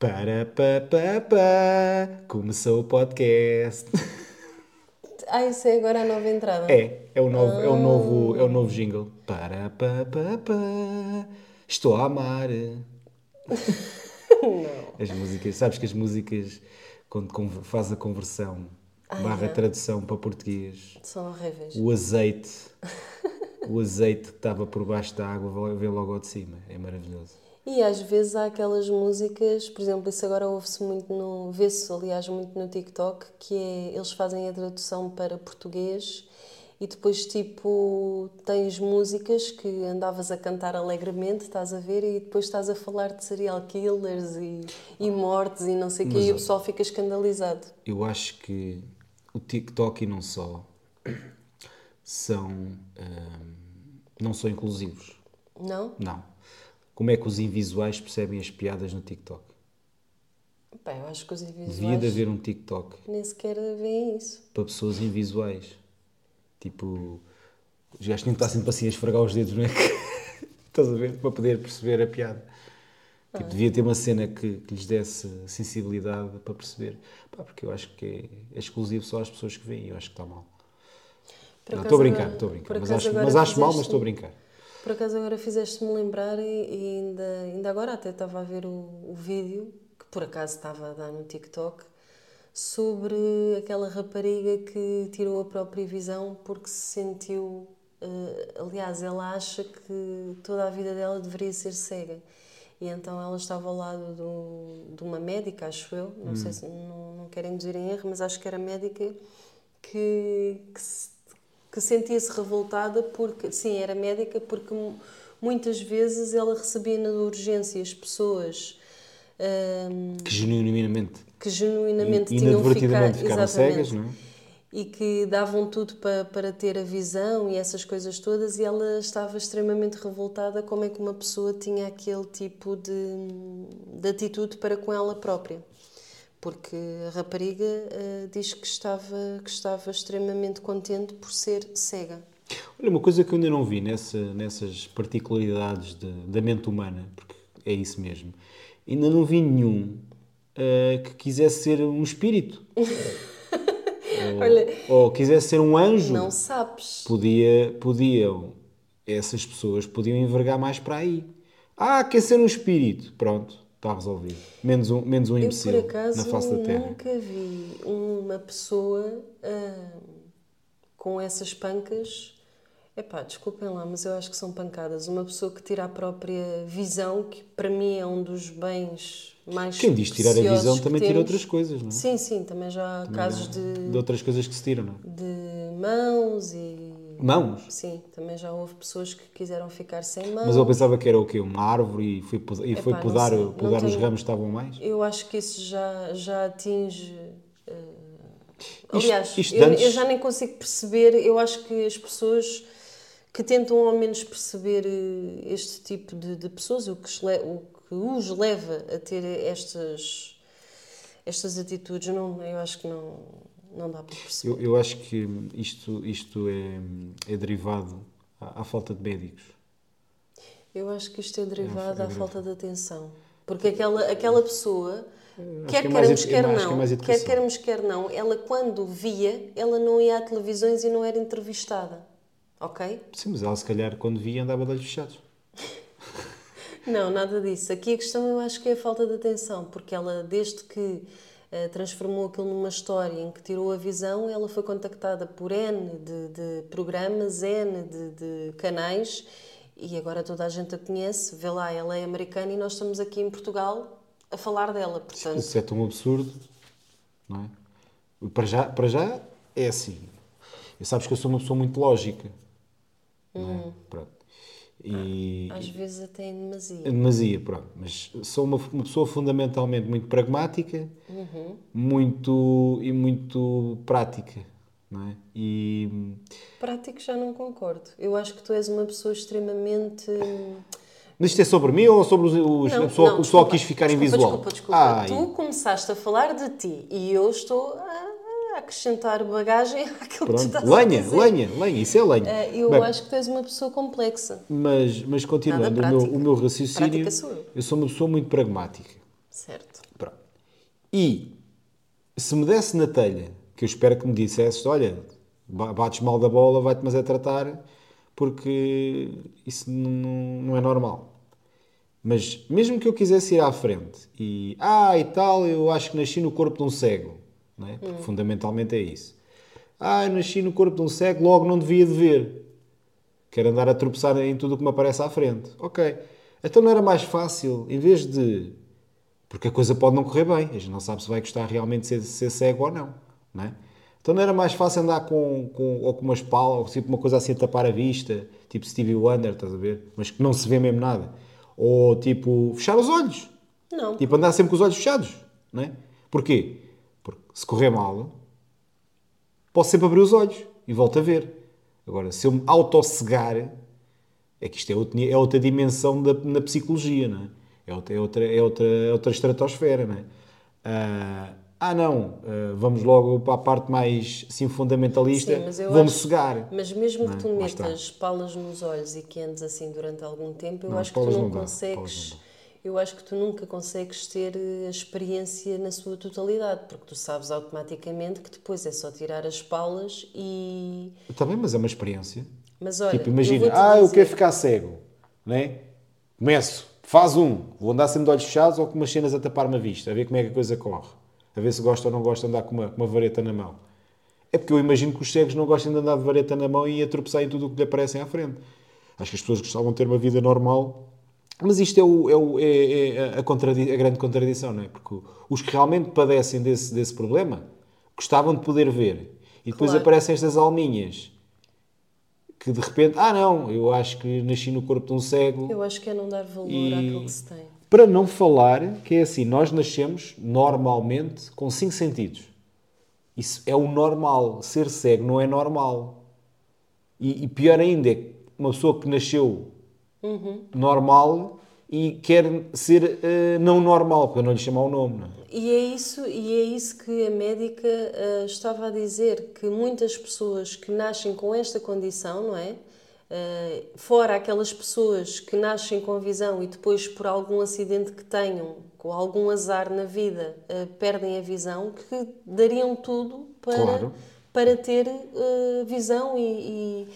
Para, pa, pa, pa, começou o podcast. Ah, isso é agora a nova entrada? É, é o novo, é o novo, é o novo jingle. Para, pa, pa, pa, estou a amar. Não. As músicas, sabes que as músicas, quando faz a conversão, barra é. tradução para português, São horríveis. o azeite, o azeite que estava por baixo da água vem logo ao de cima. É maravilhoso. E às vezes há aquelas músicas, por exemplo, isso agora ouve-se muito no. vê-se aliás muito no TikTok, que é eles fazem a tradução para português e depois tipo tens músicas que andavas a cantar alegremente, estás a ver, e depois estás a falar de serial killers e, e mortes e não sei o quê, e o pessoal fica escandalizado. Eu acho que o TikTok e não só são hum, não são inclusivos. Não? Não. Como é que os invisuais percebem as piadas no TikTok? Pá, eu acho que os Devia de haver um TikTok nem sequer veem isso. para pessoas invisuais. Tipo, os gajos tinham que estar sempre assim a esfregar os dedos, não é? Estás a ver? Para poder perceber a piada. Tipo, devia ter uma cena que, que lhes desse sensibilidade para perceber. Pá, porque eu acho que é, é exclusivo só às pessoas que veem. Eu acho que está mal. Por Não, acaso estou a brincar, estou a brincar. Mas acho, mas acho mal, mas estou a brincar. Por acaso agora fizeste-me lembrar e, e ainda, ainda agora até estava a ver o, o vídeo que por acaso estava a dar no TikTok sobre aquela rapariga que tirou a própria visão porque se sentiu. eh, aliás, ela acha que toda a vida dela deveria ser cega. E então ela estava ao lado do, de uma médica, acho eu, não sei se não, não quero induzir em erro, mas acho que era médica que, que, se- que sentia-se revoltada porque, sim, era médica porque mu- muitas vezes ela recebia na urgência as pessoas hum, Que genuinamente. que genuinamente tinham ficado ficaram cegas, não é? e que davam tudo para, para ter a visão e essas coisas todas e ela estava extremamente revoltada como é que uma pessoa tinha aquele tipo de, de atitude para com ela própria porque a rapariga eh, diz que estava, que estava extremamente contente por ser cega. Olha, uma coisa que eu ainda não vi nessa, nessas particularidades de- da mente humana, porque é isso mesmo, ainda não vi nenhum ah, que quisesse ser um espírito. ou, Olha, ou quisesse ser um anjo. não sabes. Podia, podiam, essas pessoas podiam envergar mais para aí. Ah, quer ser um espírito. Pronto, está resolvido. Menos um, menos um Eu, imbecil por acaso, na face da Terra. nunca vi uma pessoa ah, com essas pancas. Epá, desculpem lá, mas eu acho que são pancadas. Uma pessoa que tira a própria visão, que para mim é um dos bens mais Quem diz tirar a visão também tira outras coisas, não é? Sim, sim, também já há casos de, De outras coisas que se tiram, não é? de mãos e... Mãos. Sim, também já houve pessoas que quiseram ficar sem mãos. Mas eu pensava que era o quê? Uma árvore e foi, e foi Epá, não podar, sei, podar os tenho- ramos que estavam mais? Eu acho que isso já, já atinge. eh, aliás, isto eu, antes- eu já nem consigo perceber. Eu acho que as pessoas que tentam ao menos perceber eh, este tipo de, de pessoas, o que, o que os leva a ter estas, estas atitudes, não, eu acho que não, não dá para perceber. Eu, eu acho que isto, isto é, é derivado à, à falta de médicos. Eu acho que isto é derivado à falta de atenção. Porque aquela, aquela pessoa, quer que é queremos, quer que é não, mais quer queremos, quer não, ela quando via, ela não ia a televisões e não era entrevistada. Ok? Sim, mas ela se calhar quando via andava de olhos fechados. Não, nada disso. Aqui a questão eu acho que é a falta de atenção, porque ela, desde que transformou aquilo numa história em que tirou a visão, ela foi contactada por N de, de programas, N de, de canais, e agora toda a gente a conhece. Vê lá, ela é americana e nós estamos aqui em Portugal a falar dela. Portanto, Isso é tão absurdo, não é? Para já, para já é assim. E sabes que eu sou uma pessoa muito lógica. Não Hum. é? Pronto. E, às vezes até em demasia. É demasia, pronto. Mas sou uma, uma pessoa fundamentalmente muito pragmática Uhum. muito, e muito prática. Não é? E Prático já não concordo. Eu acho que tu és uma pessoa extremamente. mas isto é sobre mim ou sobre os, os Não, a pessoa, não, o pessoal quis ficar em desculpa, visual? Desculpa, desculpa. Tu começaste a falar de ti e eu estou a acrescentar bagagem àquilo que tu pronto. estás a Lenha, dizer. lenha, lenha, isso é lenha. Eh, Eu Bem, acho que tu és uma pessoa complexa. Mas, mas continuando, o meu, o meu raciocínio, sou eu. sou uma pessoa muito pragmática. Certo. Pronto. E se me desse na telha, que eu espero que me dissesse, olha, ba- bates mal da bola, vai-te mas é tratar, porque isso não, não é normal. Mas mesmo que eu quisesse ir à frente e, ah, e tal, eu acho que nasci no corpo de um cego, não é? Porque fundamentalmente é isso. Ah, nasci no corpo de um cego, logo não devia de ver. Quero andar a tropeçar em tudo o que me aparece à frente. Ok. Então não era mais fácil, em vez de. Porque a coisa pode não correr bem, a gente não sabe se vai gostar realmente de ser, ser cego ou não, não é? Então não era mais fácil andar com, com, ou com umas palas, ou tipo uma coisa assim a tapar a vista, tipo Stevie Wonder, estás a ver? Mas que não se vê mesmo nada. Ou tipo, fechar os olhos. Não. Tipo, andar sempre com os olhos fechados, não é? Porquê? Se correr mal, posso sempre abrir os olhos e volto a ver. Agora, se eu me autocegar, é que isto é outra, é outra dimensão da, na psicologia, não é? É outra, é outra, é outra, é outra estratosfera, não é? Ah, ah, não, ah, vamos logo para a parte mais assim, fundamentalista, Sim, mas eu vou-me acho- cegar. Mas mesmo Não é? que tu metas palas nos olhos e que andes assim durante algum tempo, eu Não, acho que tu não, não consegues. Eu acho que tu nunca consegues ter eh, a experiência na sua totalidade, porque tu sabes automaticamente que depois é só tirar as palas e. Também, mas é uma experiência. Mas olha, Tipo, eu imagina, ah, eu dizer- quero ficar cego, não é? Começo, faz um, vou andar sempre de olhos fechados ou com umas cenas a tapar-me a vista, a ver como é que a coisa corre, a ver se gosta ou não gosta de andar com uma, com uma vareta na mão. É porque eu imagino que os cegos não gostem de andar de vareta na mão e a tropeçar em tudo o que lhe aparecem à frente. Acho que as pessoas gostavam de ter uma vida normal, mas isto é, o, é, o- é- é a, a grande contradição, não é? Porque os que realmente padecem desse, desse problema gostavam de poder ver. E depois Claro. aparecem estas alminhas que de repente, ah não, eu acho que nasci no corpo de um cego. Eu acho que é não dar valor E- àquilo que se tem. Para não falar que é assim, nós nascemos normalmente com cinco sentidos. Isso é o normal. Ser cego não é normal. E, e pior ainda é que uma pessoa que nasceu normal e quer ser eh, não normal, eu não lhe chamar o nome. Não é? E é isso, e é isso que a médica ah, estava a dizer, que muitas pessoas que nascem com esta condição, não é? Ah, fora aquelas pessoas que nascem com visão e depois por algum acidente que tenham, com algum azar na vida, perdem a visão, que dariam tudo para, Claro. para ter visão e, e,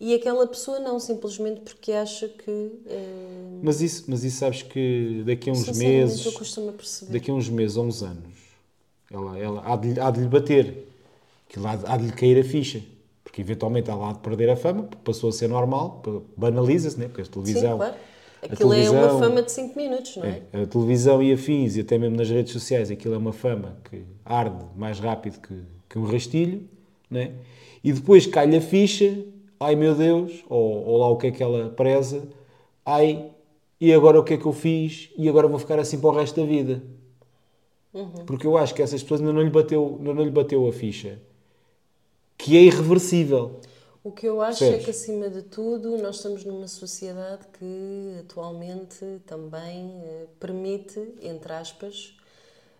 e aquela pessoa não, simplesmente porque acha que... ah, Mas, isso, mas isso sabes que daqui a uns meses. eu costumo perceber. daqui a uns meses ou uns anos, ela, ela há, de, lhe- há de lhe bater, que há de, há de lhe cair a ficha, porque eventualmente ela há de perder a fama, porque passou a ser normal, banaliza-se, né? porque a televisão, Sim, claro. Aquilo é uma fama de 5 minutos, não é? é, a televisão e afins, e até mesmo nas redes sociais, aquilo é uma fama que arde mais rápido que, que um rastilho, né? e depois cai-lhe a ficha, ai meu Deus, ou, ou lá o que é que ela preza, ai, e agora o que é que eu fiz, e agora vou ficar assim para o resto da vida. Porque eu acho que essas pessoas ainda não lhe bateu, ainda não lhe bateu a ficha, que é irreversível. O que eu acho é que, acima de tudo, nós estamos numa sociedade que atualmente também eh, permite, entre aspas,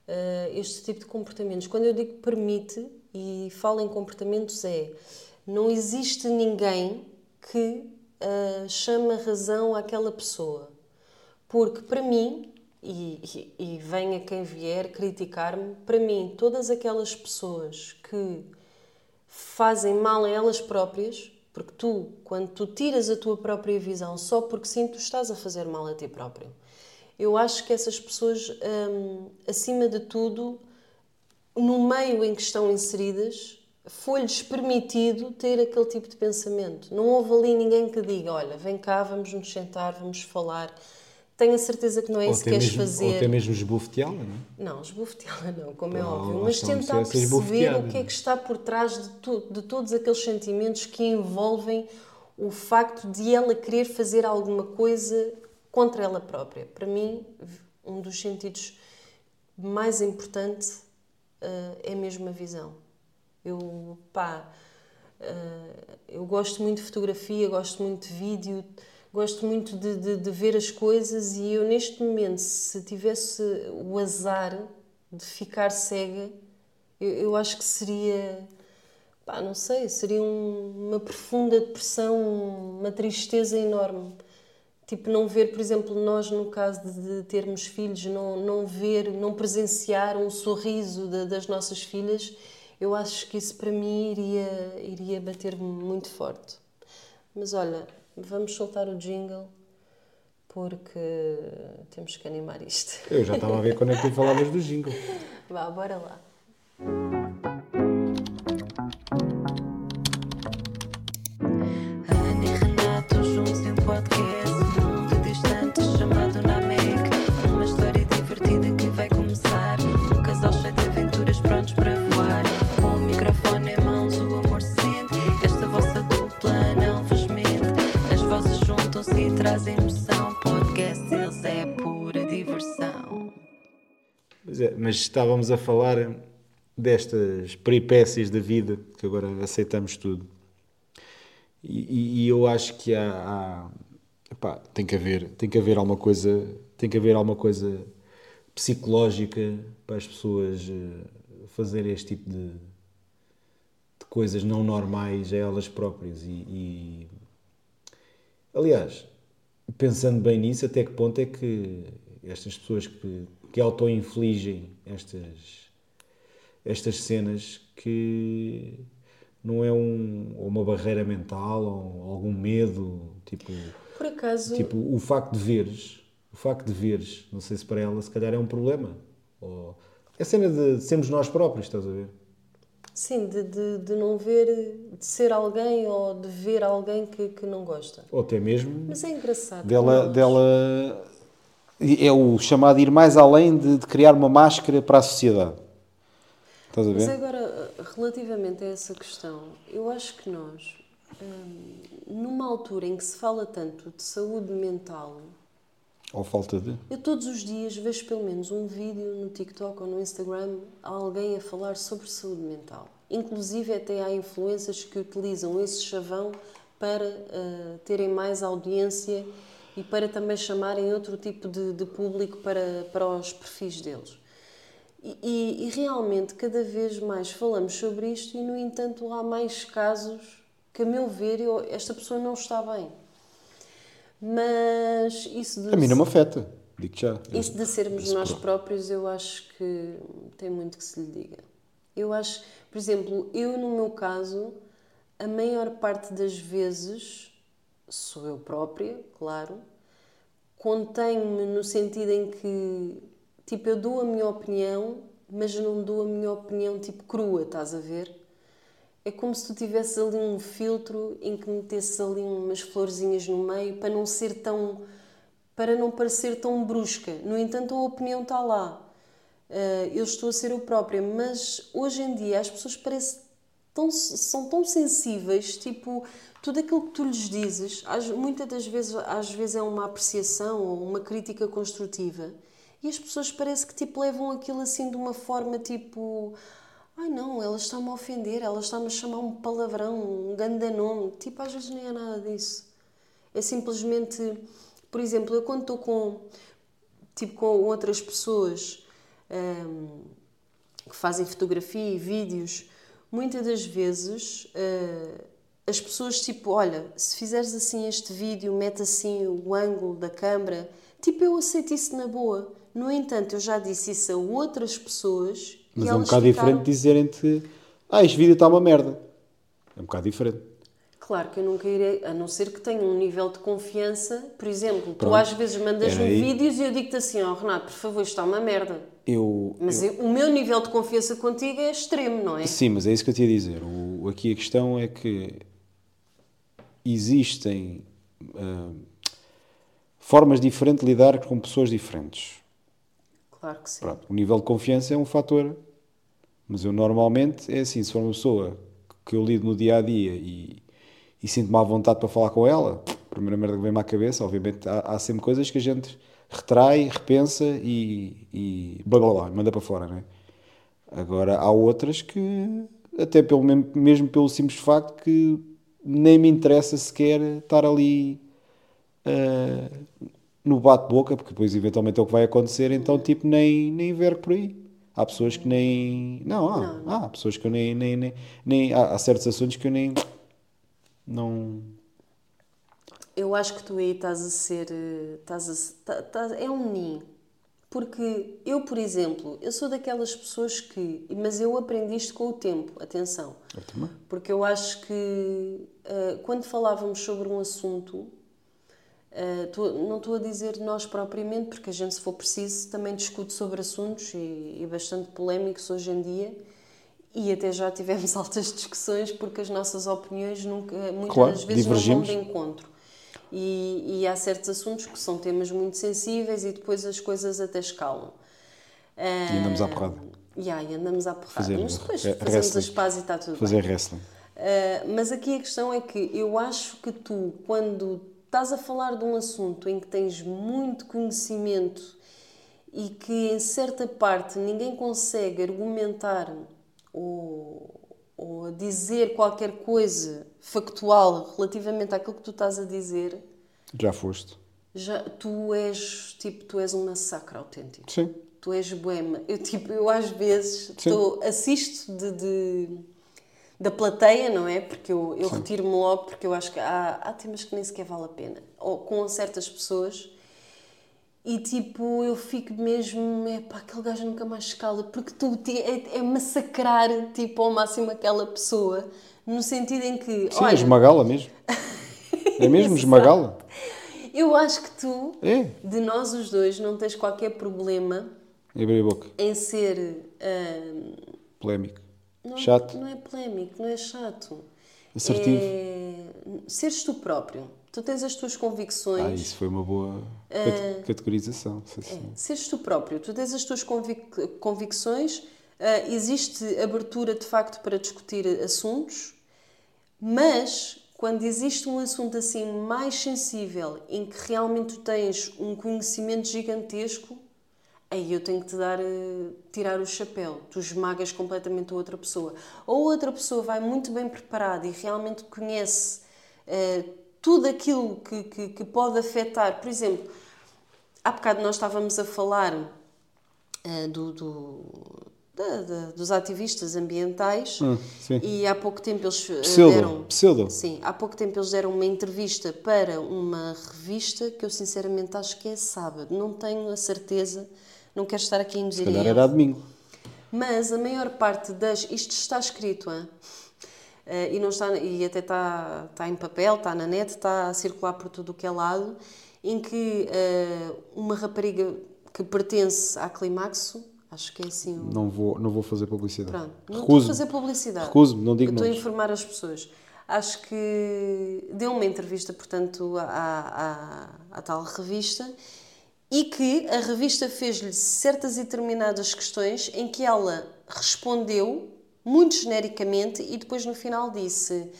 eh, este tipo de comportamentos. Quando eu digo permite e falo em comportamentos, é não existe ninguém que eh, chame a razão àquela pessoa. Porque para mim, e, e, e venha quem vier criticar-me, para mim, todas aquelas pessoas que fazem mal a elas próprias, porque tu, quando tu tiras a tua própria visão só porque sim, tu estás a fazer mal a ti próprio. Eu acho que essas pessoas, hum, acima de tudo, no meio em que estão inseridas, foi-lhes permitido ter aquele tipo de pensamento. Não houve ali ninguém que diga: Olha, vem cá, vamos nos sentar, vamos falar. Tenho a certeza que não é Ou isso que queres mesmo, fazer. ou até mesmo esbofeteá-la, não é? Não, esbofeteá-la não, como é óbvio, mas tentar perceber o que é que está por trás de, tu- de todos aqueles sentimentos que envolvem o facto de ela querer fazer alguma coisa contra ela própria. Para mim, um dos sentidos mais importantes é mesmo a visão. Eu, pá, eh, eu gosto muito de fotografia, gosto muito de vídeo, gosto muito de, de, de ver as coisas e eu neste momento, se tivesse o azar de ficar cega, eu, eu acho que seria, pá, não sei, seria um- uma profunda depressão, uma tristeza enorme. Tipo, não ver, por exemplo, nós no caso de termos filhos, não, não ver, não presenciar um sorriso de, das nossas filhas, eu acho que isso para mim iria, iria bater muito forte. Mas olha, vamos soltar o jingle porque temos que animar isto. Eu já estava a ver quando é que tu falavas do jingle. Vá, bora lá. Trazem emoção Podcast eles é pura diversão Pois é, mas estávamos a falar destas peripécias da vida, que agora aceitamos tudo. E, e- e eu acho que há, há- epá, tem que haver, tem que haver alguma coisa, tem que haver alguma coisa psicológica para as pessoas eh, fazerem este tipo de, de coisas não normais a elas próprias e, e aliás, pensando bem nisso, até que ponto é que estas pessoas que, que auto-infligem estas, estas cenas que não é um, uma barreira mental ou algum medo, tipo, Por acaso, tipo o facto de veres, o facto de veres, não sei se para ela se calhar é um problema. Ou, é a cena de sermos nós próprios, estás a ver? Sim, de, de, de não ver, de ser alguém ou de ver alguém que, que não gosta. Ou até mesmo Mas é engraçado. dela, dela é o chamado ir mais além de, de criar uma máscara para a sociedade. Estás a Mas ver? agora, relativamente a essa questão, eu acho que nós, hum, numa altura em que se fala tanto de saúde mental, Ou falta de. eu todos os dias vejo pelo menos um vídeo no TikTok ou no Instagram alguém a falar sobre saúde mental. Inclusive até há influências que utilizam esse chavão para ah, terem mais audiência e para também chamarem outro tipo de, de público para, para os perfis deles. E, e- e realmente cada vez mais falamos sobre isto e, no entanto, há mais casos que, a meu ver, eu- esta pessoa não está bem. Mas isso de, A mim não me afeta, digo já. isso de sermos nós próprios, eu acho que tem muito que se lhe diga. Eu acho, por exemplo, eu no meu caso, a maior parte das vezes sou eu própria, claro, contenho-me no sentido em que, tipo, eu dou a minha opinião, mas não dou a minha opinião, tipo, crua, estás a ver? É como se tu tivesses ali um filtro em que metesses ali umas florzinhas no meio para não ser tão. para não parecer tão brusca. No entanto, a opinião está lá. Eh, eu estou a ser eu própria, mas hoje em dia as pessoas parecem tão, são tão sensíveis, tipo, tudo aquilo que tu lhes dizes, muitas das vezes, às vezes é uma apreciação ou uma crítica construtiva, e as pessoas parece que tipo levam aquilo assim de uma forma tipo, ai não, ela está-me a ofender, ela está-me a chamar um palavrão, um ganda tipo, às vezes nem é nada disso. É simplesmente, por exemplo, eu quando estou com, tipo, com outras pessoas hum, que fazem fotografia e vídeos, muitas das vezes eh, as pessoas tipo, olha, se fizeres assim este vídeo, mete assim o ângulo da câmara, tipo, eu aceito isso na boa. No entanto, eu já disse isso a outras pessoas Mas e é um bocado ficaram... diferente dizerem-te ah, este vídeo está uma merda. É um bocado diferente. Claro que eu nunca irei, a não ser que tenha um nível de confiança. Por exemplo, tu Pronto. às vezes mandas-me vídeos e eu digo-te assim: ó Renato, por favor, isto está uma merda. Eu, Mas eu- o meu nível de confiança contigo é extremo, não é? Sim, mas é isso que eu te ia dizer. O, aqui a questão é que existem ah, formas diferentes de lidar com pessoas diferentes. Claro que sim. Pronto, o nível de confiança é um fator, mas eu normalmente é assim, se for uma pessoa que eu lido no dia a dia e, e sinto-me à vontade para falar com ela, a primeira merda que vem-me à cabeça, obviamente há, há sempre coisas que a gente retrai, repensa e, e blá blá blá, manda para fora, não é? Agora há outras que, até pelo, mesmo, mesmo pelo simples facto que nem me interessa sequer estar ali ah, no bate-boca, porque depois eventualmente é o que vai acontecer, então tipo nem, nem ver por aí. Há pessoas que nem. Não, há, há pessoas que eu nem. nem, nem, nem há, há certos assuntos que eu nem. Não. Eu acho que tu aí estás a ser. eh, Estás a, tá- tá- é um ninho. Porque eu, por exemplo, eu sou daquelas pessoas que. Mas eu aprendi isto com o tempo, atenção. Eu também. Porque eu acho que ah, quando falávamos sobre um assunto, ah, tô- não estou a dizer nós propriamente, porque a gente, se for preciso, também discute sobre assuntos e, e bastante polémicos hoje em dia. E até já tivemos altas discussões porque as nossas opiniões nunca, muitas Claro, das vezes não vão de encontro. E, e há certos assuntos que são temas muito sensíveis e depois as coisas até escalam. E andamos à porrada. Yeah, e andamos à porrada. Fazer Mas depois re- fazemos wrestling. as pazes e está tudo bem. Fazer wrestling. Uh, mas aqui a questão é que eu acho que tu, quando estás a falar de um assunto em que tens muito conhecimento e que em certa parte ninguém consegue argumentar ou, ou dizer qualquer coisa factual relativamente àquilo que tu estás a dizer, Já foste. já, tu és tipo, tu és um massacre autêntico. Sim. Tu és boema. Eu, tipo, eu às vezes tô, assisto de, de- da plateia, não é? Porque eu, eu retiro-me logo, porque eu acho que há, há temas que nem sequer vale a pena. Ou com certas pessoas. E tipo, eu fico mesmo, é pá, aquele gajo nunca mais escala, porque tu te- é, é massacrar, tipo, ao máximo aquela pessoa, no sentido em que, Sim, é olha, esmagá-la mesmo. É mesmo esmagá-la. eu acho que tu, É. de nós os dois, não tens qualquer problema Abrir a boca. em ser ah, Polémico. Não, Chato. Não é polémico, não é chato. Assertivo. É... Seres tu próprio. Tu tens as tuas Ah, convicções. isso foi uma boa cate- categorização. Sim, sim. Seres tu próprio. Tu tens as tuas convic- convicções. ah, existe abertura, de facto, para discutir assuntos. Mas, quando existe um assunto assim mais sensível, em que realmente tu tens um conhecimento gigantesco, aí eu tenho que te dar, eh, tirar o chapéu. Tu esmagas completamente a outra pessoa. Ou outra pessoa vai muito bem preparada e realmente conhece eh, tudo aquilo que, que, que pode afetar. Por exemplo, há bocado nós estávamos a falar eh, do, do- da- da- dos ativistas ambientais sim. e há pouco tempo eles Pseudo, deram pseudo. sim há pouco tempo eles deram uma entrevista para uma revista que eu sinceramente acho que é sábado não tenho a certeza não quero estar aqui a induzir Se calhar era domingo. Mas a maior parte das. Isto está escrito, hein? Eh, e, não está, e até está, está em papel, está na net, está a circular por tudo o que é lado, em que eh, uma rapariga que pertence à Climaxo, acho que é assim o. Não vou, não vou fazer publicidade. Pronto, não estou a Recuso. fazer publicidade. Recuso-me, não digo Estou a informar as pessoas. Acho que deu uma entrevista, portanto, à, à, à tal revista e que a revista fez-lhe certas e determinadas questões em que ela respondeu muito genericamente e depois no final disse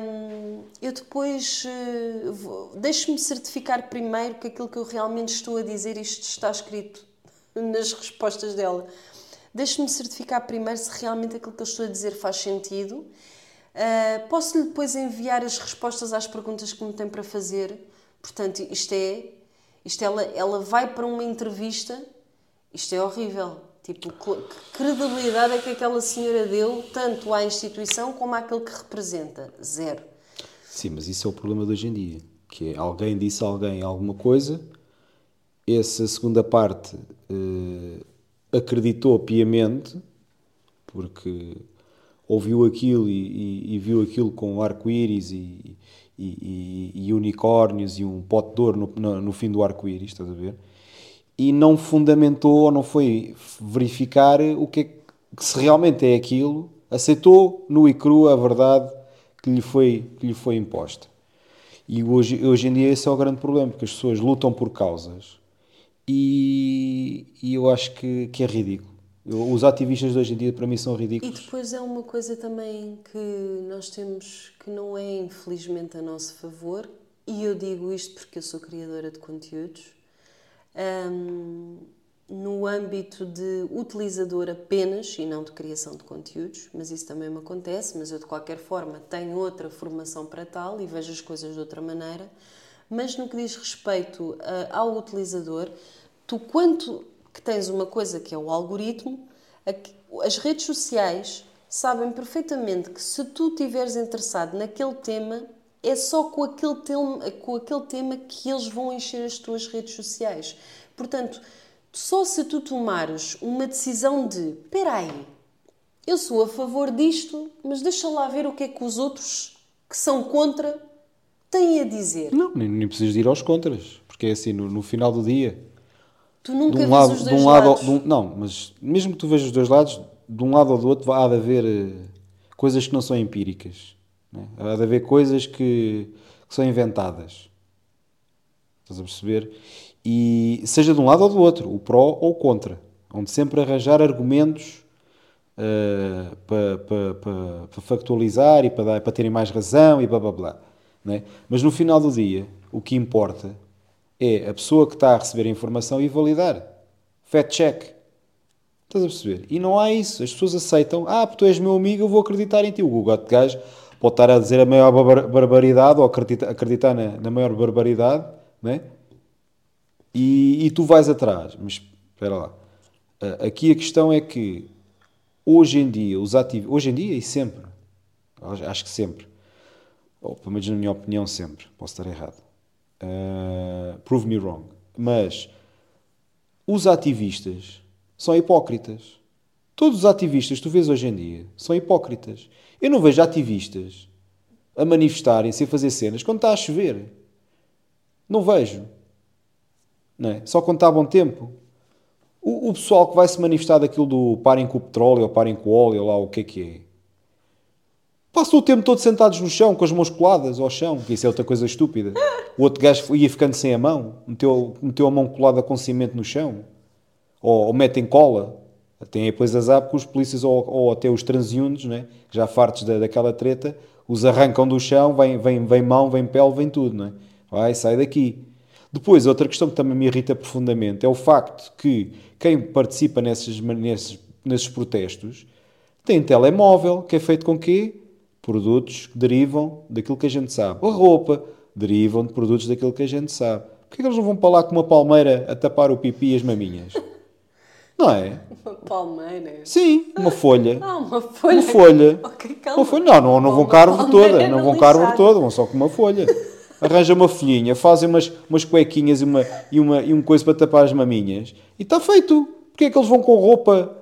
"Hum, eu depois eh, vou- deixe-me certificar primeiro que aquilo que eu realmente estou a dizer isto está escrito nas respostas dela deixe-me certificar primeiro se realmente aquilo que eu estou a dizer faz sentido Uh, Posso-lhe depois enviar as respostas às perguntas que me tem para fazer. Portanto, isto é. Isto ela, ela vai para uma entrevista. Isto é horrível. Tipo, que credibilidade é que aquela senhora deu, tanto à instituição como àquele que representa? Zero. Sim, mas isso é o problema de hoje em dia. Que é, alguém disse a alguém alguma coisa, essa segunda parte eh, acreditou piamente, porque ouviu aquilo e, e- e viu aquilo com arco-íris e, e- e- e unicórnios e um pote de ouro no, no- no fim do arco-íris, estás a ver? E não fundamentou ou não foi verificar o que, é que se realmente é aquilo, aceitou nu e cru a verdade que lhe foi, que lhe foi imposta. E hoje, hoje em dia esse é o grande problema, porque as pessoas lutam por causas e, e eu acho que, que é ridículo. Eu- os ativistas de hoje em dia para mim são E ridículos. depois é uma coisa também que nós temos que não é infelizmente a nosso favor, e eu digo isto porque eu sou criadora de conteúdos. Hum, no âmbito de utilizador apenas e não de criação de conteúdos, mas isso também me acontece, mas eu de qualquer forma tenho outra formação para tal e vejo as coisas de outra maneira. Mas no que diz respeito ah, ao utilizador, tu quanto que tens uma coisa que é o algoritmo, as redes sociais sabem perfeitamente que se tu estiveres interessado naquele tema, é só com aquele, tema, com aquele tema que eles vão encher as tuas redes sociais. Portanto, só se tu tomares uma decisão de espera aí, eu sou a favor disto, mas deixa lá ver o que é que os outros que são contra têm a dizer. Não, nem, nem precisas de ir aos contras, porque é assim, no, no final do dia, Tu nunca de um lado, os de dois um lado lados. de um- não, mas mesmo que tu vejas os dois lados, de um lado ou do outro há de haver eh, coisas que não são empíricas. né? Há de haver coisas que, que são inventadas. Estás a perceber? E seja de um lado ou do outro, o pró ou o contra, onde sempre arranjar argumentos eh, para para- para- para factualizar e para terem mais razão e blá blá blá. né? Mas no final do dia, o que importa é a pessoa que está a receber a informação e validar. Fact check. Estás a perceber? E não há isso. As pessoas aceitam. Ah, tu és meu amigo, eu vou acreditar em ti. O Google de gajo pode estar a dizer a maior barbar- barbaridade ou acredita- acreditar na, na maior barbaridade, né? E, e tu vais atrás. Mas espera lá. Ah, Aqui a questão é que hoje em dia, os ativos, hoje em dia e sempre, acho que sempre, ou pelo menos na minha opinião, sempre, posso estar errado. Uh, prove me wrong. Mas os ativistas são hipócritas. Todos os ativistas que tu vês hoje em dia são hipócritas. Eu não vejo ativistas a manifestarem-se e fazer cenas quando está a chover. Não vejo. Não é? Só quando está a bom tempo. O, o pessoal que vai se manifestar daquilo do parem com o petróleo ou parem com o óleo, lá o que é que é. Passam o tempo todo sentados no chão, com as mãos coladas ao chão, que isso é outra coisa estúpida. O outro gajo ia ficando sem a mão, meteu, meteu a mão colada com cimento no chão. Ou, ou metem cola. Tem depois azar porque os polícias ou, ou até os transeuntes, né? já fartos da, daquela treta, os arrancam do chão, vem, vem, vem mão, vem pele, vem tudo. Não é? Vai, sai daqui. Depois, outra questão que também me irrita profundamente é o facto que quem participa nesses, nesses, nesses protestos tem telemóvel, que é feito com quê? Produtos que derivam daquilo que a gente sabe. A roupa derivam de produtos daquilo que a gente sabe. Porquê que eles não vão para lá com uma palmeira a tapar o pipi e as maminhas? Não é? Uma palmeira. Sim, uma folha. Ah, uma folha. Uma folha. Ok, calma. Uma folha. Não, não, não vão palmeira toda. Não vão lixada. toda, vão só com uma folha. Arranja uma folhinha, fazem umas, umas cuequinhas e, uma, e, uma, e um coisa para tapar as maminhas. E está feito. Porquê é que eles vão com roupa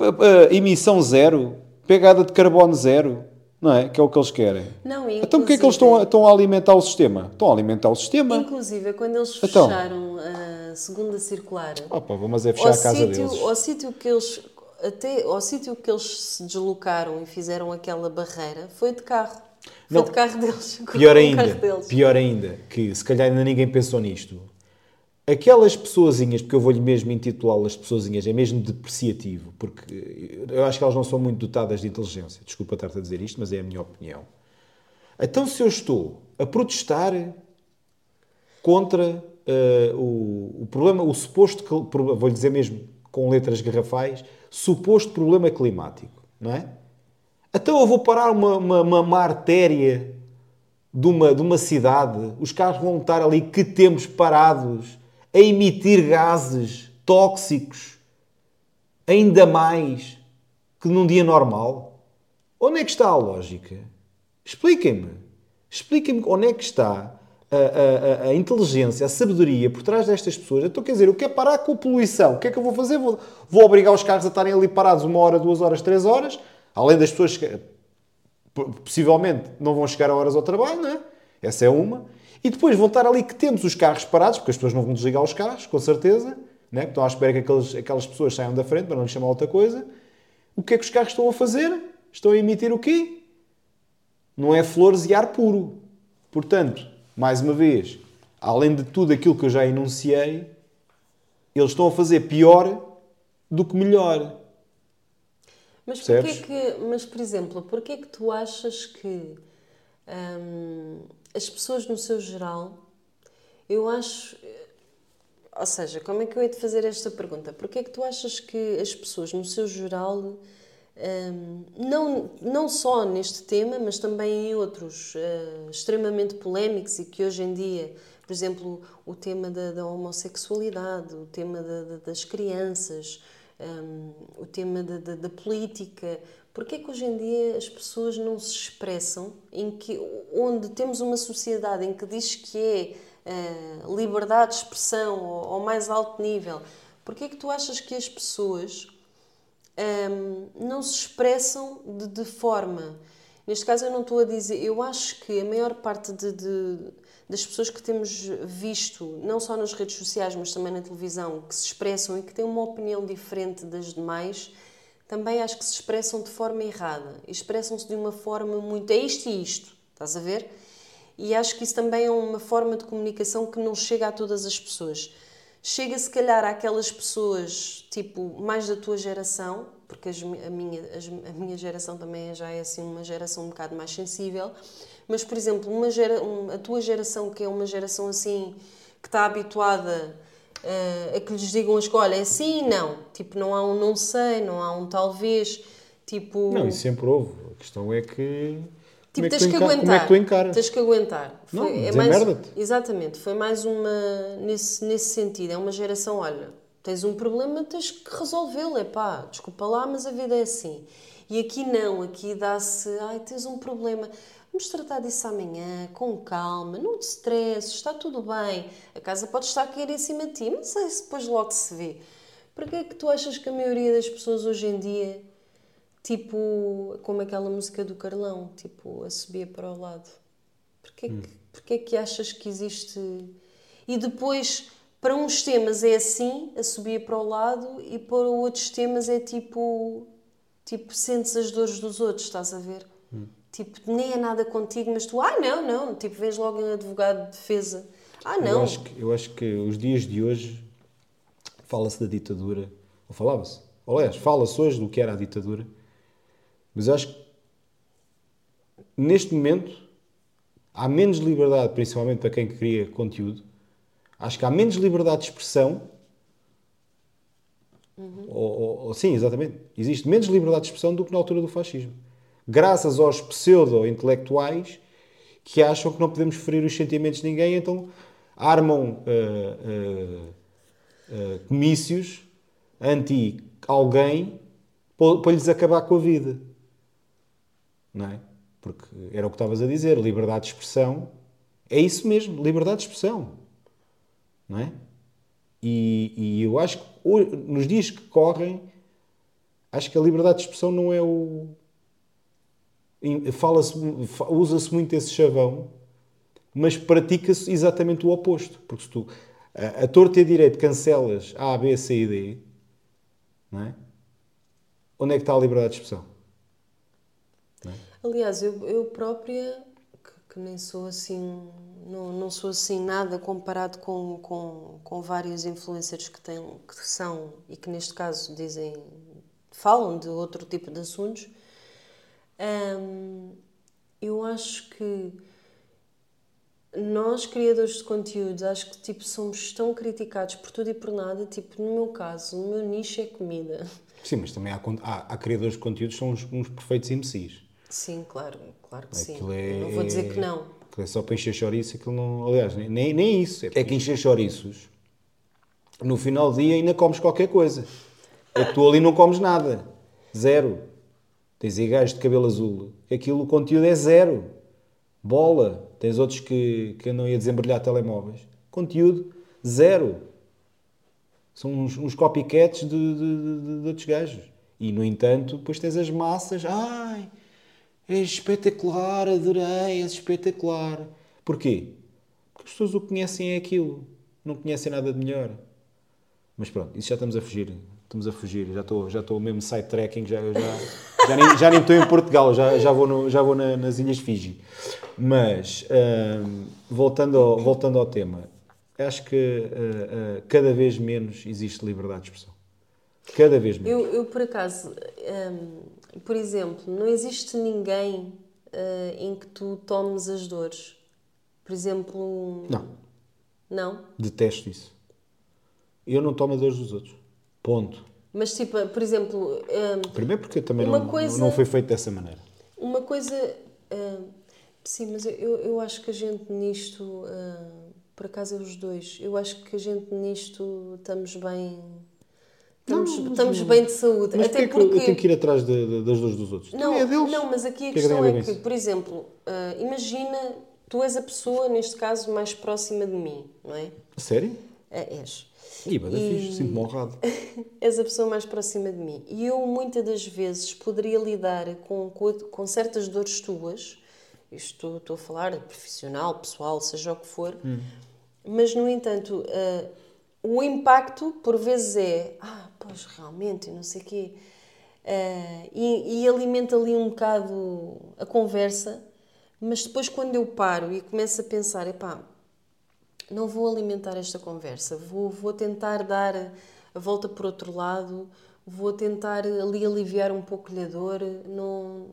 eh, emissão zero, pegada de carbono zero? Não é? Que é o que eles querem. Não, Então porquê é que eles estão a, estão a alimentar o sistema? Estão a alimentar o sistema. Inclusive, quando eles Então. fecharam a segunda circular, Opa, vamos é fechar a casa sítio, deles. ao sítio que eles até ao sítio que eles se deslocaram e fizeram aquela barreira foi de carro. Foi Não. de carro deles. Pior ainda, carro deles. pior ainda, que se calhar ainda ninguém pensou nisto. Aquelas pessoazinhas, porque eu vou-lhe mesmo intitulá-las pessoazinhas, é mesmo depreciativo, porque eu acho que elas não são muito dotadas de inteligência. Desculpa estar-te a dizer isto, mas é a minha opinião. Então, se eu estou a protestar contra eh, o, o problema, o suposto, vou-lhe dizer mesmo com letras garrafais, suposto problema climático, não é? Então eu vou parar uma, uma, uma, uma artéria de uma, de uma cidade, os carros vão estar ali que temos parados a emitir gases tóxicos ainda mais que num dia normal? Onde é que está a lógica? Expliquem-me. Expliquem-me onde é que está a, a- a- a inteligência, a sabedoria por trás destas pessoas. Então, quer dizer, eu quero parar com a poluição. O que é que eu vou fazer? Vou, vou obrigar os carros a estarem ali parados uma hora, duas horas, três horas, além das pessoas que possivelmente não vão chegar a horas ao trabalho, não é? Essa é uma. E depois vão estar ali que temos os carros parados, porque as pessoas não vão desligar os carros, com certeza, né? Estão à espera que aqueles, aquelas pessoas saiam da frente para não lhes chamar outra coisa. O que é que os carros estão a fazer? Estão a emitir o quê? Não é flores e ar puro. Portanto, mais uma vez, além de tudo aquilo que eu já enunciei, eles estão a fazer pior do que melhor. Mas, porquê que, mas, por exemplo, porquê que tu achas que hum, as pessoas no seu geral, eu acho, ou seja, como é que eu hei de fazer esta pergunta? Porquê que tu achas que as pessoas no seu geral, hum, não, não só neste tema, mas também em outros eh, extremamente polémicos e que hoje em dia, por exemplo, o tema da, da homossexualidade, o tema da- da- das crianças, hum, o tema da, da política. Porquê é que hoje em dia as pessoas não se expressam em que, onde temos uma sociedade em que diz que é eh, liberdade de expressão ao mais alto nível, porquê é que tu achas que as pessoas hum, não se expressam de, de forma. Neste caso, eu não estou a dizer. Eu acho que a maior parte de, de- das pessoas que temos visto, não só nas redes sociais, mas também na televisão, que se expressam e que têm uma opinião diferente das demais, também acho que se expressam de forma errada. Expressam-se de uma forma muito. É isto e isto. Estás a ver? E acho que isso também é uma forma de comunicação que não chega a todas as pessoas. Chega se calhar àquelas pessoas, tipo, mais da tua geração, porque as a, minha, as- a minha geração também já é assim uma geração um bocado mais sensível, mas, por exemplo, uma gera, um- a tua geração, que é uma geração assim, que está habituada eh, a que lhes digam a escola, é sim e não. Tipo, não há um não sei, não há um talvez. Tipo, Não, isso sempre houve. A questão é que. Tipo, é que tens que aguentar. como é que tu encaras? Tens que aguentar. Não, é desemmerda-te. Exatamente, foi mais uma. Nesse, nesse sentido, é uma geração, olha, tens um problema, tens que resolvê-lo. É pá, desculpa lá, mas a vida é assim. E aqui não, aqui dá-se, ai, tens um problema. Vamos tratar disso amanhã, com calma, não te stresses, está tudo bem. A casa pode estar a cair em cima de ti, mas isso depois logo se vê. Para que é que tu achas que a maioria das pessoas hoje em dia Tipo, como aquela música do Carlão, tipo, a subir para o lado. Porquê, que, porquê que achas que existe... E depois, para uns temas é assim, a subir para o lado, e para outros temas é tipo... Tipo, sentes as dores dos outros, estás a ver? Tipo, nem é nada contigo, mas tu, ah, não, não. Tipo, vês logo um advogado de defesa. Ah, Eu não. acho, que, eu acho que os dias de hoje fala-se da ditadura, ou falava-se, aliás, fala-se hoje do que era a ditadura, mas eu acho que neste momento há menos liberdade, principalmente para quem cria conteúdo, acho que há menos liberdade de expressão. Ou, ou- ou- sim, exatamente. Existe menos liberdade de expressão do que na altura do fascismo. Graças aos pseudo-intelectuais que acham que não podemos ferir os sentimentos de ninguém, então armam ah, ah, ah, comícios anti alguém para lhes acabar com a vida. Não é? Porque era o que estavas a dizer, liberdade de expressão é isso mesmo, liberdade de expressão. Não é? E, e eu acho que ho- nos dias que correm, acho que a liberdade de expressão não é o. usa-se muito esse chavão, mas pratica-se exatamente o oposto. Porque se tu, a, a torta e a direito, cancelas A, B, C e D, não é? Onde é que está a liberdade de expressão? Aliás, eu, eu própria, que, que nem sou assim, não, não sou assim nada comparado com, com, com vários influencers que, têm, que são, e que neste caso dizem, falam de outro tipo de assuntos, hum, eu acho que nós, criadores de conteúdos, acho que tipo, somos tão criticados por tudo e por nada. Tipo, no meu caso, o meu nicho é comida. Sim, mas também há, há, há criadores de conteúdos que são uns, uns perfeitos imbecis. Sim, claro, claro que sim. Aquilo é, não vou dizer que não. Aquilo é só para encher chouriço, aquilo não. Aliás, nem, nem, nem isso. É que encher chouriços, no final do dia ainda comes qualquer coisa. É que tu ali não comes nada. Zero. Tens aí gajos de cabelo azul. Aquilo, o conteúdo é zero. Bola. Tens outros que, que andam aí a desembrulhar telemóveis. Conteúdo zero. São uns, uns copycats de, de, de, de outros gajos. E, no entanto, depois tens as massas. Ai, é espetacular, adorei, é espetacular. Porquê? Porque as pessoas o conhecem é aquilo. Não conhecem nada de melhor. Mas pronto, isso já estamos a fugir. Estamos a fugir. Já estou, já estou mesmo side-tracking. Já, já, já, nem, já nem estou em Portugal. Já, já vou, no- já vou na- nas Ilhas Fiji. Mas, hum, voltando, ao, voltando ao tema. Acho que uh, uh, cada vez menos existe liberdade de expressão. Cada vez menos. Eu, eu por acaso, hum, por exemplo, não existe ninguém ah, em que tu tomes as dores. Por exemplo, um- Não. não. Detesto isso. Eu não tomo a dores dos outros. Ponto. Mas tipo, por exemplo, hum, Primeiro porque também Uma não, coisa- não foi feito dessa maneira. uma coisa. hum, sim, mas eu, eu acho que a gente nisto, hum, por acaso é os dois, eu acho que a gente nisto estamos bem. Estamos, Não, estamos bem de saúde. Mas Até que eu- porque. eu tenho que ir atrás de- de- das dores dos outros? Não, é deles. não, mas aqui a que é que questão a ver é que, isso? por exemplo, ah, imagina, tu és a pessoa, neste caso, mais próxima de mim, não é? Sério? Ah, és. Bada E- fixe, sinto-me honrado. És a pessoa mais próxima de mim. E eu, muitas das vezes, poderia lidar com, com, com certas dores tuas, isto estou a falar profissional, pessoal, seja o que for, mas, no entanto, ah, o impacto, por vezes, é ah, pois realmente, não sei o quê, Ah, e, e alimenta ali um bocado a conversa, mas depois, quando eu paro e começo a pensar, epá, não vou alimentar esta conversa, vou, vou tentar dar a volta por outro lado, vou tentar ali aliviar um pouco-lhe a dor, não,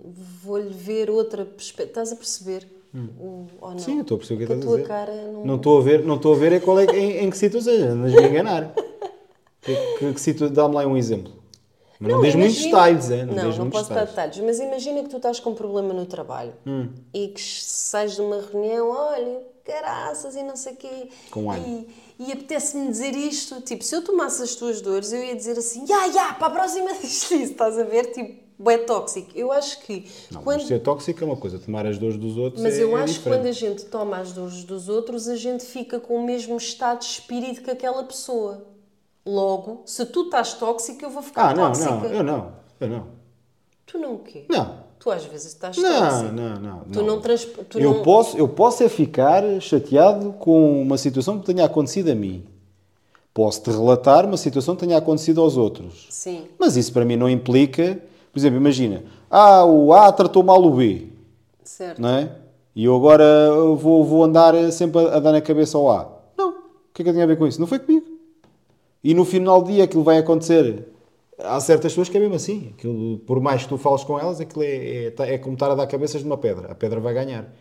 vou-lhe ver outra perspectiva. Estás a perceber? O, ou não? Sim, eu estou a perceber o que estás a a dizer. tua cara não... Não estou a ver, não estou a ver é qual é, que- em, em que situação, andas-me a enganar. Que, que, que. Dá-me lá um exemplo. Mas não, muitos imagina- detalhes, é? Não, Não, não, muitos posso dar detalhes. detalhes, mas imagina que tu estás com um problema no trabalho Hum. e que sais de uma reunião, olha, caraças e não sei o quê. Com. E, e apetece-me dizer isto, tipo, se eu tomasse as tuas dores, eu ia dizer assim, ya, ya, para a próxima diz isso, estás a ver? Tipo, é tóxico. Eu acho que Não, quando... mas ser tóxico é uma coisa, tomar as dores dos outros Mas é, eu é acho que diferente. quando a gente toma as dores dos outros, a gente fica com o mesmo estado de espírito que aquela pessoa. Logo, se tu estás tóxico, eu vou ficar Ah, não, tóxica. não, eu não, eu não. Tu não o quê? Não. Tu às vezes estás Não, tóxico. não, não. Tu não, trans... tu eu, não... posso, eu posso é ficar chateado com uma situação que tenha acontecido a mim. Posso te relatar uma situação que tenha acontecido aos outros. Sim. Mas isso para mim não implica, por exemplo, imagina, ah, o A tratou mal o B, Certo. não é? E eu agora vou, vou andar sempre a, a dar na cabeça ao A. Não, o que é que eu tenho a ver com isso? Não foi comigo. E no final do dia aquilo vai acontecer. Há certas pessoas que é mesmo assim. Aquilo, por mais que tu fales com elas, aquilo é, é, é como estar a dar cabeças numa pedra. A pedra vai ganhar.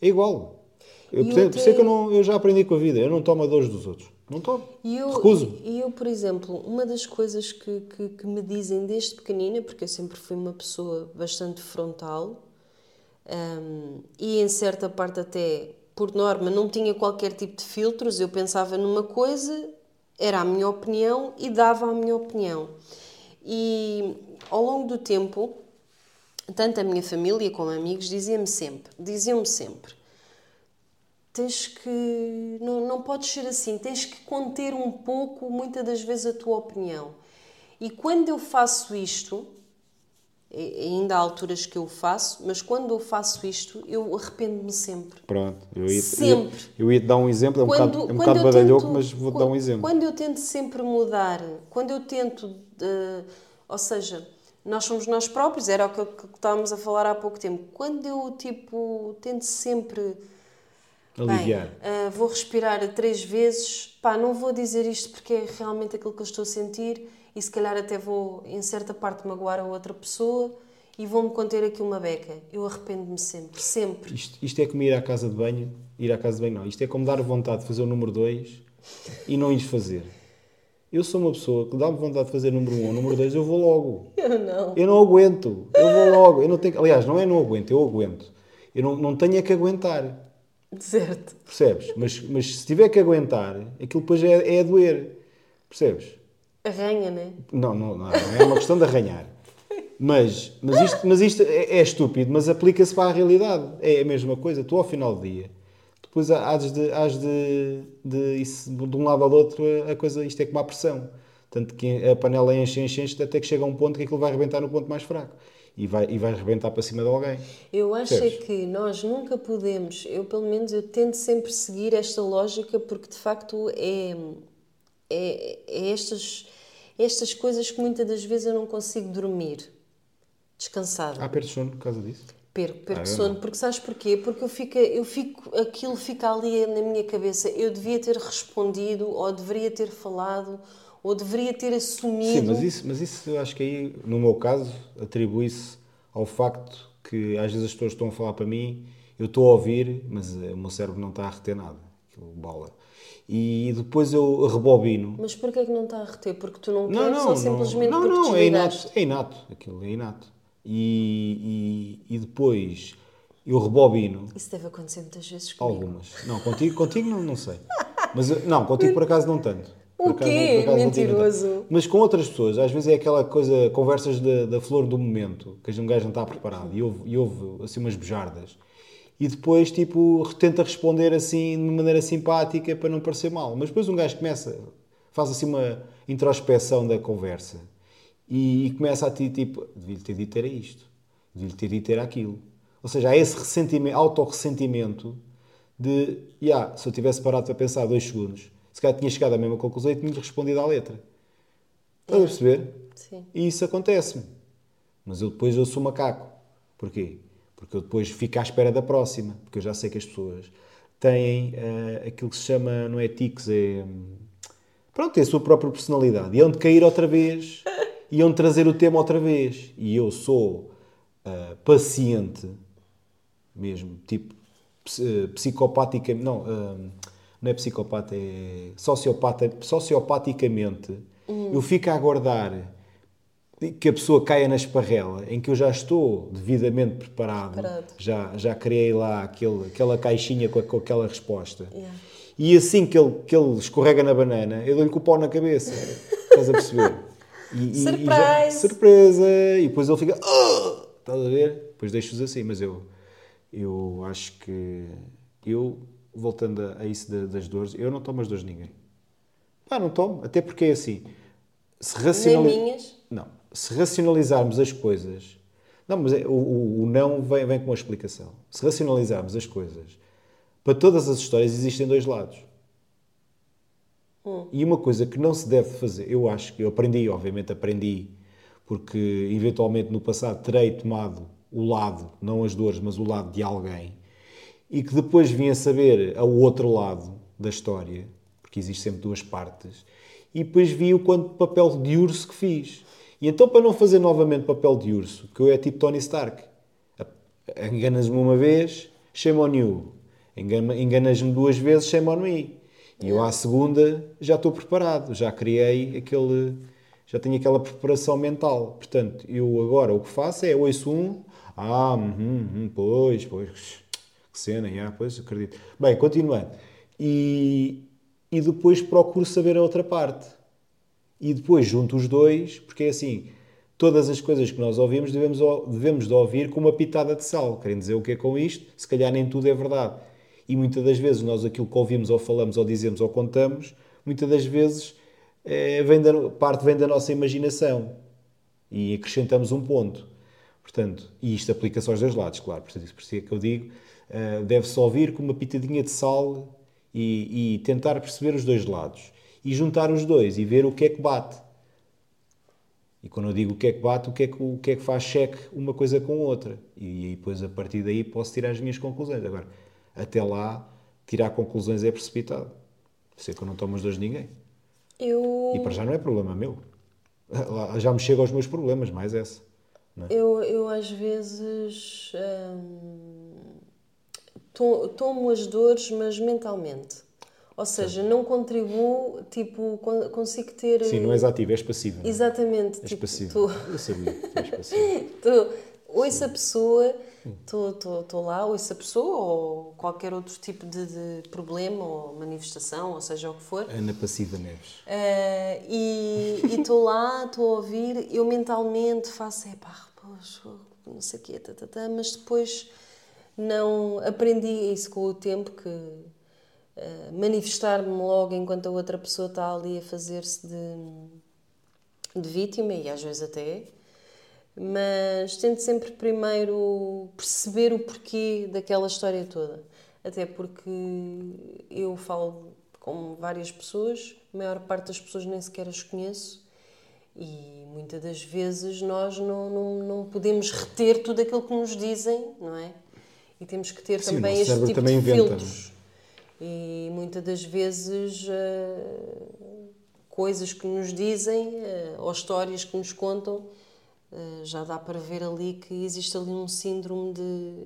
É igual. Eu, por, isso é que eu, não, eu já aprendi com a vida. Eu não tomo a dores dos outros. Não tomo. E eu, Recuso. E eu, por exemplo, uma das coisas que, que, que me dizem desde pequenina, porque eu sempre fui uma pessoa bastante frontal hum, e em certa parte até, por norma, não tinha qualquer tipo de filtros, eu pensava numa coisa, era a minha opinião e dava a minha opinião. E ao longo do tempo, tanto a minha família como amigos diziam-me sempre, diziam-me sempre, tens que. Não, não podes ser assim, tens que conter um pouco, muitas das vezes, a tua opinião. E quando eu faço isto, ainda há alturas que eu faço, mas quando eu faço isto, eu arrependo-me sempre. Pronto. Eu ia, Sempre. Eu, eu ia te dar um exemplo. É um Quando- bocado, é um bocado badalhoco, tento- mas vou-te dar um exemplo. Quando eu tento sempre mudar, quando eu tento, eh, ou seja, nós somos nós próprios, era o que, que estávamos a falar há pouco tempo. Quando eu, tipo, tento sempre Aliviar. Bem, ah, vou respirar três vezes. Pá, não vou dizer isto porque é realmente aquilo que eu estou a sentir e se calhar até vou, em certa parte, magoar a outra pessoa e vou-me conter aqui uma beca. Eu arrependo-me sempre, sempre. Isto, isto é como ir à casa de banho. Ir à casa de banho, não. Isto é como dar vontade de fazer o número 2 e não ires fazer. Eu sou uma pessoa que dá-me vontade de fazer número 1 um, ou número 2, eu vou logo. Eu não. Eu não aguento. Eu vou logo. Eu não tenho, aliás, não é não aguento, eu aguento. Eu não, não tenho é que aguentar. Certo. Percebes? Mas, mas se tiver que aguentar, aquilo depois é, é a doer. Percebes? Arranha, né? Não, não, não, não é uma questão de arranhar. Mas, mas isto, mas isto é, é estúpido, mas aplica-se para a realidade. É a mesma coisa. Tu, ao final do dia, depois hás de, hás de, de, isso, de um lado ao outro, a coisa, isto é como a pressão. Tanto que a panela enche, enche, enche, até que chega a um ponto que aquilo vai arrebentar no ponto mais fraco. E vai, e vai arrebentar para cima de alguém. Eu acho é que nós nunca podemos, eu pelo menos eu tento sempre seguir esta lógica porque de facto é, é, é estas, estas coisas que muitas das vezes eu não consigo dormir descansada. Há perto de sono por causa disso? Perco, perco Ah, eu sono, não. porque sabes porquê? Porque eu fico, eu fico, aquilo fica ali na minha cabeça. Eu devia ter respondido, ou deveria ter falado, ou deveria ter assumido. Sim, mas isso, mas isso eu acho que aí, no meu caso, atribui-se ao facto que às vezes as pessoas estão a falar para mim, eu estou a ouvir, mas eh, o meu cérebro não está a reter nada. Aquilo bola. E depois eu rebobino. Mas porquê é que não está a reter? Porque tu não, Não, queres não, ou simplesmente não, porque não, é inato, é inato, aquilo é inato. E, e, e depois eu rebobino Isso deve acontecer muitas vezes comigo. algumas. Não, contigo, contigo não, não sei. Mas não, contigo por acaso não tanto. O quê? por não tinha Mentiroso. Mas com outras pessoas, às vezes é aquela coisa, conversas da, da flor do momento, que um gajo não está preparado e ouve, e ouve assim umas bejardas. E depois, tipo, tenta responder assim, de maneira simpática para não parecer mal. Mas depois um gajo começa, faz assim uma introspeção da conversa e, e começa a ti, tipo, devia-lhe ter dito era isto, devia-lhe ter dito era aquilo. Ou seja, há esse ressentimento, autorressentimento de, yeah, se eu tivesse parado para pensar dois segundos, se calhar tinha chegado à mesma conclusão e tinha respondido à letra. Estás a perceber? Sim. E isso acontece-me. Mas eu depois eu sou macaco. Porquê? Porque eu depois fico à espera da próxima. Porque eu já sei que as pessoas têm eh, aquilo que se chama, não é tics, é. hum, Pronto, é a sua própria personalidade. E hão de cair outra vez. De trazer o tema outra vez. E eu sou ah, paciente, mesmo, tipo, eh, psicopática. Não, ah, não é psicopata, é sociopata, sociopaticamente. Eu fico a aguardar que a pessoa caia na esparrela, em que eu já estou devidamente preparado, Preparado. Já, já criei lá aquele, aquela caixinha com, a- com aquela resposta. Yeah. E assim que ele, que ele escorrega na banana, eu dou-lhe com o pau na cabeça. Estás a perceber? E, e- e já- surpresa! E depois ele fica. "Ah!" Estás a ver? Depois deixo-os assim, mas eu, eu acho que. Eu, voltando a, a isso da- das dores, eu não tomo as dores de ninguém. Ah, não tomo. Até porque é assim. Se Nem minhas. Não. Se racionalizarmos as coisas. Não, mas é- o, o- o não vem, vem com uma explicação. Se racionalizarmos as coisas, para todas as histórias existem dois lados. E uma coisa que não se deve fazer, eu acho que eu aprendi, obviamente aprendi, porque eventualmente no passado terei tomado o lado, não as dores, mas o lado de alguém, e que depois vim a saber ao outro lado da história, porque existe sempre duas partes, e depois vi o quanto papel de urso que fiz. E então, para não fazer novamente papel de urso, que eu é tipo Tony Stark, enganas-me uma vez, shame on you. Engana- Enganas-me duas vezes, shame on me. E eu à segunda já estou preparado, já criei aquele. Já tenho aquela preparação mental. Portanto, eu agora o que faço é ouço um, ah, uhum, uhum, pois, pois, que cena, já, pois, acredito. Bem, continuando. E, e depois procuro saber a outra parte. E depois junto os dois, porque é assim, todas as coisas que nós ouvimos devemos, devemos de ouvir com uma pitada de sal. Querem dizer o que é com isto? Se calhar nem tudo é verdade. E muitas das vezes nós aquilo que ouvimos ou falamos ou dizemos ou contamos, muitas das vezes eh, vem da, parte vem da nossa imaginação. E acrescentamos um ponto. Portanto, e isto aplica-se aos dois lados, claro. Por isso por isso é que eu digo, eh, deve-se ouvir com uma pitadinha de sal e, e tentar perceber os dois lados. E juntar os dois e ver o que é que bate. E quando eu digo o que é que bate, o que é que, o que, é que faz cheque uma coisa com outra. E, aí depois, a partir daí, posso tirar as minhas conclusões. Agora, até lá, tirar conclusões é precipitado. Sei que eu não tomo os dois de ninguém. Eu, E para já não é problema meu. Já me chega aos meus problemas, mais essa. eu, eu às vezes hum, to- tomo as dores, mas mentalmente. Ou seja, não contribuo, tipo, con- consigo ter. Sim, não és ativo, és passivo. é? Exatamente. És tipo, passivo. tô- Eu sabia que és passivo. Tô, ouço a pessoa, estou lá, ouço a pessoa ou qualquer outro tipo de, de problema ou manifestação, ou seja o que for. Ana Passiva Neves. Eh, e estou lá, estou a ouvir, eu mentalmente faço, é pá, não sei o quê, tá, tá, tá, mas depois não aprendi isso com o tempo que eh, manifestar-me logo enquanto a outra pessoa está ali a fazer-se de, de vítima e às vezes até. Mas tento sempre primeiro perceber o porquê daquela história toda. Até porque eu falo com várias pessoas, a maior parte das pessoas nem sequer as conheço e muitas das vezes nós não, não, não podemos reter tudo aquilo que nos dizem, não é? E temos que ter Sim, também este tipo também de inventa, filtros. E muitas das vezes eh, coisas que nos dizem eh, ou histórias que nos contam, já dá para ver ali que existe ali um síndrome de,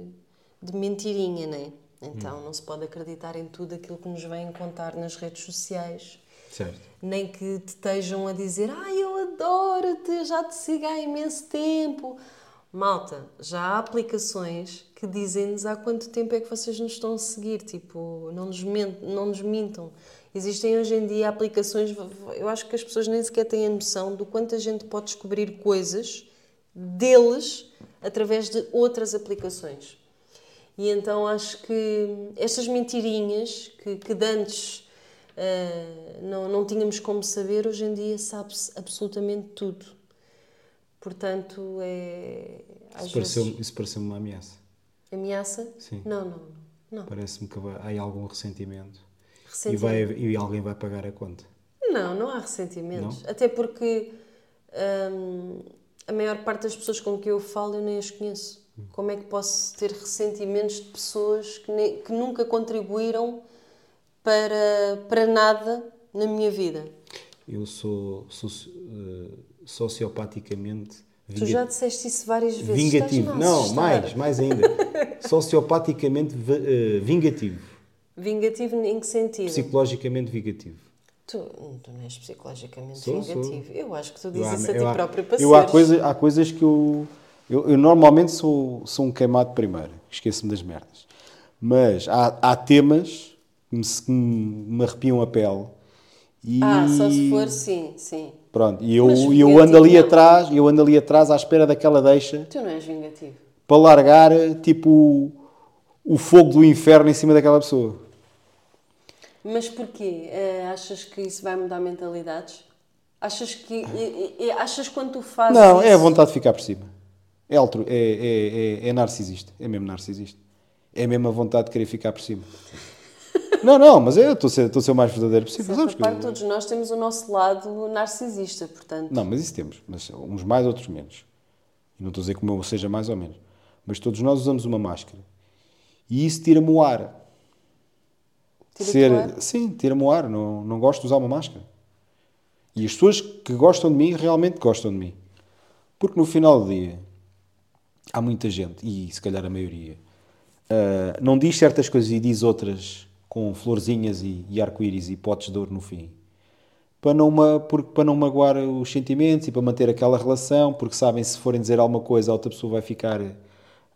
de mentirinha, não é? Então não se pode acreditar em tudo aquilo que nos vêm contar nas redes sociais. Certo. Nem que te estejam a dizer Ai, eu adoro-te, já te sigo há imenso tempo. Malta, já há aplicações que dizem-nos há quanto tempo é que vocês nos estão a seguir. Tipo, não nos, men- não nos mintam. Existem hoje em dia aplicações, eu acho que as pessoas nem sequer têm a noção do quanto a gente pode descobrir coisas deles através de outras aplicações. E então acho que estas mentirinhas que, que ah, não, não tínhamos como saber, hoje em dia sabe-se absolutamente tudo. Portanto, é. Às Isso pareceu, vezes, isso pareceu uma ameaça. ameaça? Sim. Não, não, não. Parece-me que há algum ressentimento. E, Ressentimento. vai, e alguém vai pagar a conta. Não, não há ressentimentos. Até porque hum, a maior parte das pessoas com que eu falo eu nem as conheço. Como é que posso ter ressentimentos de pessoas que, nem- que nunca contribuíram para, para nada na minha vida? Eu sou, sou eh, sociopaticamente Tu já disseste isso várias vezes. vingativo. Não, mais, mais ainda. sociopaticamente eh, vingativo. Vingativo em que sentido? Psicologicamente vingativo. Tu, tu não és psicologicamente Sou, sou. vingativo. Eu acho que tu dizes isso a ti há- próprio para Eu há, coisa, há coisas que eu, eu. eu normalmente sou, sou um queimado primeiro, esqueço-me das merdas. Mas há, há temas que me, que me arrepiam a pele. E, Ah, só se for, sim, sim. Pronto, e eu, e eu ando ali não. atrás, eu ando ali atrás à espera daquela deixa Tu não és vingativo. para largar tipo o fogo do inferno em cima daquela pessoa. Mas porquê? Eh, achas que isso vai mudar mentalidades? Achas que. eh, eh, achas quando tu fazes. Não, é a isso- vontade de ficar por cima. É, altru, é, é, é, é narcisista. É mesmo narcisista. É mesmo a vontade de querer ficar por cima. Não, não, mas eu estou a ser, o mais verdadeiro De possível. certa Sabes que todos nós temos o nosso lado narcisista, portanto. Não, mas isso temos. Mas uns mais, outros menos. E não estou a dizer que o meu seja mais ou menos. Mas todos nós usamos uma máscara. E isso tira-me o ar. Ser, ar? Sim, tira-me o ar. Não, não gosto de usar uma máscara. E as pessoas que gostam de mim realmente gostam de mim. Porque no final do dia há muita gente, e se calhar a maioria, ah, não diz certas coisas e diz outras com florzinhas e, e arco-íris e potes de ouro no fim. Para não, ma, porque, para não magoar os sentimentos e para manter aquela relação, porque sabem se forem dizer alguma coisa, a outra pessoa vai ficar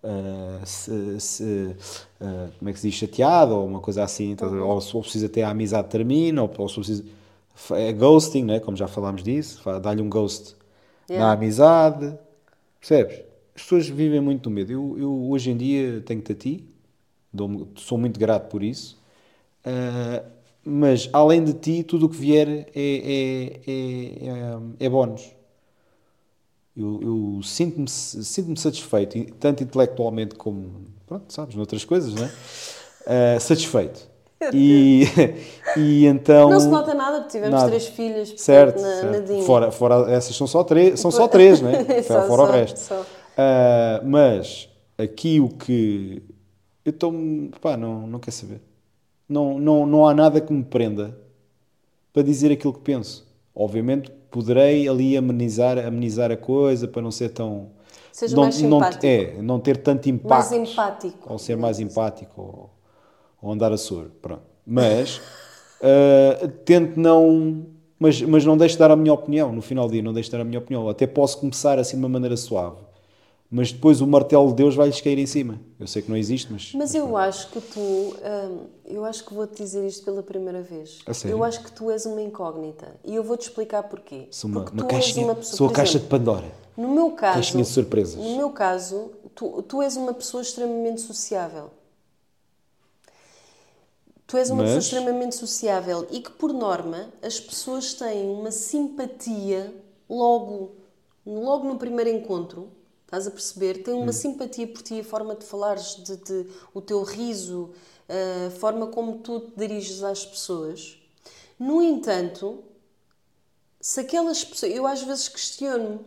ah, se- se- ah, como é que se diz, chateada ou uma coisa assim, ver? ou se ou precisa ter a amizade termina, ou, ou se precisa. É ghosting, né? como já falámos disso, dá-lhe um ghost na Yeah. amizade, percebes? As pessoas vivem muito no medo. Eu, eu hoje em dia tenho-te a ti, sou muito grato por isso, ah, mas além de ti, tudo o que vier é, é, é, é, é bónus. Eu, eu sinto-me sinto satisfeito, tanto intelectualmente como, pronto, sabes, noutras coisas, não é? Ah, satisfeito. E, e então. Não se nota nada, porque tivemos Nada. três filhas portanto, Certo, na, certo. nadinha. Fora, fora, essas são só três, são só três, não é? Só, fora o só, resto. só. Ah, mas aqui o que eu estou, pá, não, não quer saber. Não, não, não há nada que me prenda para dizer aquilo que penso. Obviamente poderei ali amenizar, amenizar a coisa para não ser tão. Seja não, mais não, simpático. é, não ter tanto Mais impacto. empático. Ou ser mais empático ou, ou andar a soro. Pronto. Mas ah, tento não. Mas, mas não deixo de dar a minha opinião. No final do dia, não deixo de dar a minha opinião. Até posso começar assim de uma maneira suave. Mas depois o martelo de Deus vai-lhes cair em cima. Eu sei que não existe, mas. Mas eu acho que tu, hum, eu acho que vou-te dizer isto pela primeira vez. A sério? Eu acho que tu és uma incógnita e eu vou-te explicar porquê. Sou uma, caixinha. uma pessoa, sou a caixa exemplo, de Pandora. No meu caso, Caixinha de surpresas. No meu caso, tu, tu és uma pessoa extremamente sociável. Tu és uma Mas- pessoa extremamente sociável e que, por norma, as pessoas têm uma simpatia logo, logo no primeiro encontro. Estás a perceber? Hum. uma simpatia por ti, a forma de falares, de, de- o teu riso, a forma como tu te diriges às pessoas. No entanto, se aquelas pessoas. Eu às vezes questiono-me,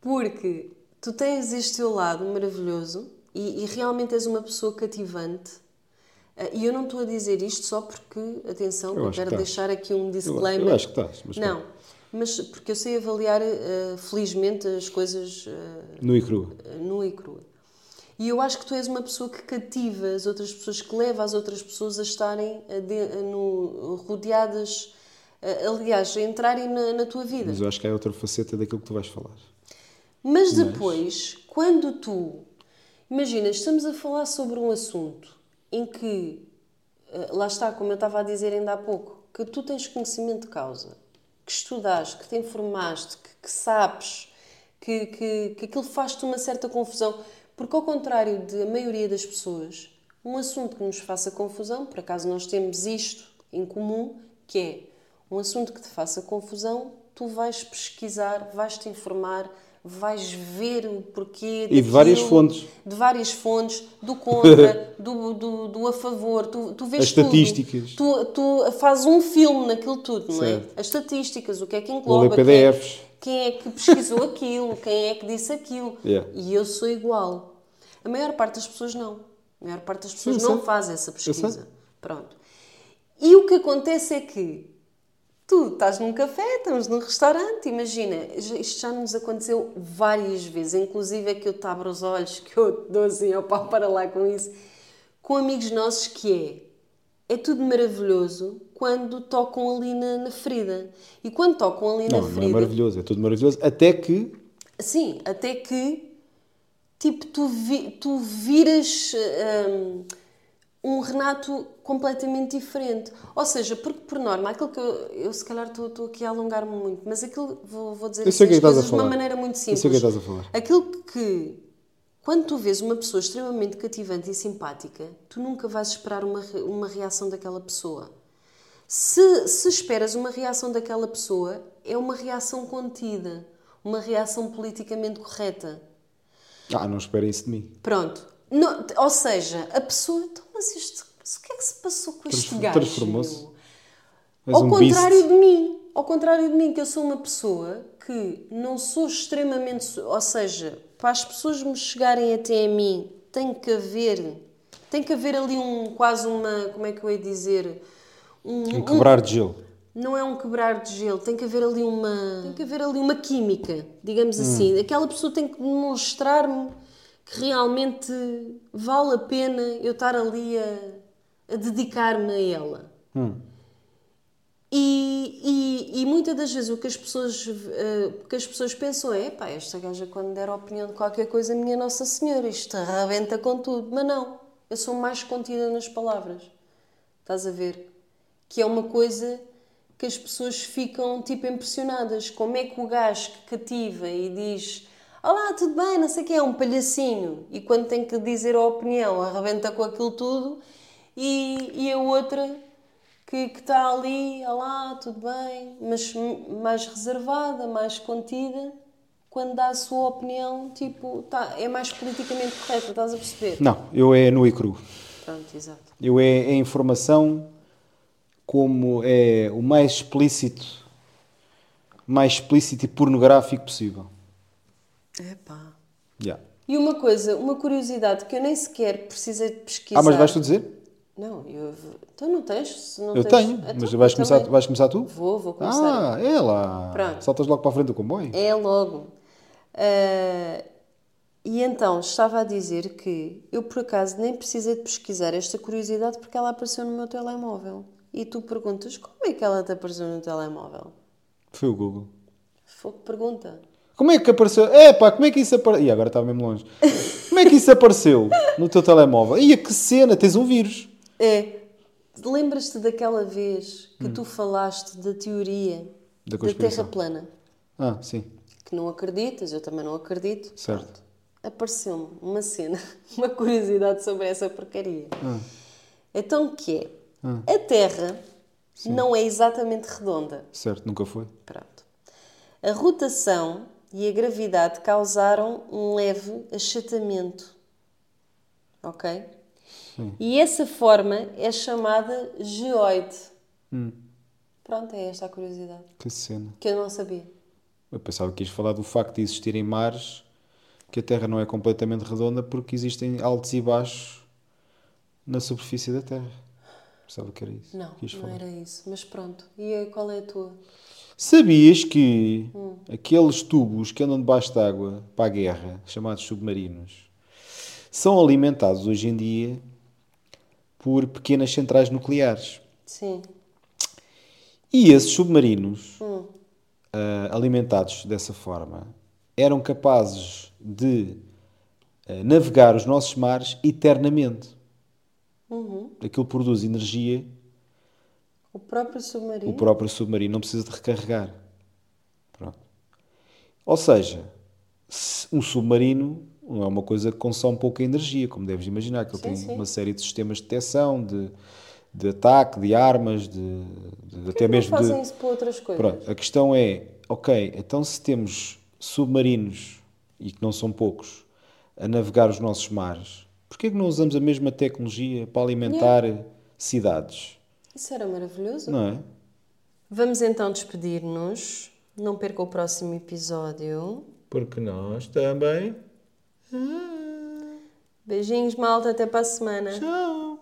porque tu tens este teu lado maravilhoso e, e realmente és uma pessoa cativante. Ah, E eu não estou a dizer isto só porque, atenção, Eu eu, que quero deixar aqui um Eu, disclaimer. eu acho que estás. Mas não, mas porque eu sei avaliar, ah, felizmente, as coisas ah, Nu e cru. nua e crua. E eu acho que tu és uma pessoa que cativa as outras pessoas, que leva as outras pessoas a estarem a de- a no- rodeadas, a- aliás, a entrarem na, na tua vida. Mas eu acho que há outra faceta daquilo que tu vais falar. Mas depois, quando tu. Imagina, estamos a falar sobre um assunto em que. eh, Lá está, como eu estava a dizer ainda há pouco. que tu tens conhecimento de causa, que estudaste, que te informaste, que, que sabes, que, que, que aquilo faz-te uma certa confusão. Porque, ao contrário da maioria das pessoas, um assunto que nos faça confusão, por acaso nós temos isto em comum, que é um assunto que te faça confusão, tu vais pesquisar, vais-te informar, vais ver o porquê E de várias fontes. De várias fontes, do contra, do, do, do a favor, tu, tu vês As tudo. estatísticas. Tu, tu fazes um filme naquilo tudo, não é? As estatísticas, o que é que engloba, quem é, quem é que pesquisou aquilo, quem é que disse aquilo. Yeah. E eu sou igual. A maior parte das pessoas não. A maior parte das pessoas não faz essa pesquisa. Pronto. E o que acontece é que tu estás num café, estamos num restaurante, imagina, isto já nos aconteceu várias vezes, inclusive é que eu te abro os olhos, que eu dou assim ao pau para lá com isso, com amigos nossos que é, é tudo maravilhoso quando tocam ali na, na ferida. E quando tocam ali Não, na não é ferida... maravilhoso, é tudo maravilhoso, até que Sim, até que tipo, tu, vi- tu viras hum, um Renato completamente diferente. Ou seja, porque por norma, aquilo que eu, eu se calhar estou estou aqui a alongar-me muito, mas aquilo vou, vou dizer assim, que é as a coisas de uma maneira muito Eu simples. sei o que é estás a falar. Aquilo que quando tu vês uma pessoa extremamente cativante e simpática, tu nunca vais esperar uma, uma reação daquela pessoa. Se, se esperas uma reação daquela pessoa, é uma reação contida, uma reação politicamente correta. ah, não espera isso de mim. Pronto. Não- ou seja, a pessoa. Mas isto. Mas o que é que se passou com este Transform- gajo? transformou-se. Ao um contrário beast. de mim. Ao contrário de mim, que eu sou uma pessoa que não sou extremamente. Ou seja, para as pessoas me chegarem até a mim, tem que haver. Tem que haver ali um. Quase uma. Como é que eu ia dizer? Um quebrar de gelo. Não é um quebrar de gelo, tem que haver ali uma, tem que haver ali uma química, digamos assim. Aquela pessoa tem que demonstrar-me que realmente vale a pena eu estar ali a, a dedicar-me a ela. E, e, e muitas das vezes o que as pessoas, o que as pessoas pensam é: pá, esta gaja, quando der a opinião de qualquer coisa, minha Nossa Senhora, isto arrebenta com tudo. Mas não, eu sou mais contida nas palavras. Estás a ver? Que é uma coisa que as pessoas ficam tipo impressionadas. Como é que o gajo que cativa e diz Olá, tudo bem, não sei o que é um palhacinho e quando tem que dizer a opinião arrebenta com aquilo tudo e, e a outra que que está ali, olá, tudo bem, mas mais reservada, mais contida, quando dá a sua opinião, tipo, tá, é mais politicamente correta, estás a perceber? Não, eu é nu e cru. Pronto, exato. Eu é a informação como é o mais explícito, mais explícito e pornográfico possível. Epá. Yeah. E uma coisa, uma curiosidade que eu nem sequer precisei de pesquisar. Ah, mas vais tu dizer? Não, eu. Tu não tens? Não Eu tens- tenho, Então, mas vais começar, também. vais começar tu? Vou, vou começar. Ah, é lá. Pronto. Saltas logo para a frente do comboio. É logo. Ah, e então, estava a dizer que eu por acaso nem precisei de pesquisar esta curiosidade porque ela apareceu no meu telemóvel. E tu perguntas como é que ela te apareceu no telemóvel? Foi o Google. Foi que pergunta. Como é que apareceu? É pá, como é que isso apareceu? Ih, agora estava mesmo longe. Como é que isso apareceu no teu telemóvel? Ia que cena, tens um vírus. É. Lembras-te daquela vez que tu falaste da teoria Hum. Da da. Terra plana? Ah, sim, Que não acreditas, eu também não acredito. certo. Apareceu-me uma cena, uma curiosidade sobre essa porcaria. Ah. Então, que é? A Terra não é exatamente redonda. Certo, nunca foi. Pronto. A rotação e a gravidade causaram um leve achatamento. Ok? E essa forma é chamada geoide. Pronto, é esta a curiosidade. Que cena. Que eu não sabia. Eu pensava que ias falar do facto de existirem mares que a Terra não é completamente redonda porque existem altos e baixos na superfície da Terra. Pensava que era isso. Não, não falar. era isso. Mas pronto. E qual é a tua? Sabias que aqueles tubos que andam debaixo d'água para a guerra, chamados submarinos, são alimentados hoje em dia por pequenas centrais nucleares? Sim. E esses submarinos, ah, alimentados dessa forma, eram capazes de ah, navegar os nossos mares eternamente. Aquilo produz energia O próprio submarino. o próprio submarino não precisa de recarregar. Pronto. Ou seja, se- um submarino não é uma coisa que consome pouca energia, como deves imaginar, que ele Sim, tem sim. uma série de sistemas de detecção, de, de ataque, de armas, de, de- Por até que não mesmo de. fazem isso para outras coisas? Pronto, a questão é, ok, então se temos submarinos, e que não são poucos, a navegar os nossos mares, porquê que não usamos a mesma tecnologia para alimentar cidades? Isso era maravilhoso. Não é? Vamos então despedir-nos. Não perca o próximo episódio. Porque nós também. Beijinhos, malta. Até para a semana. Tchau!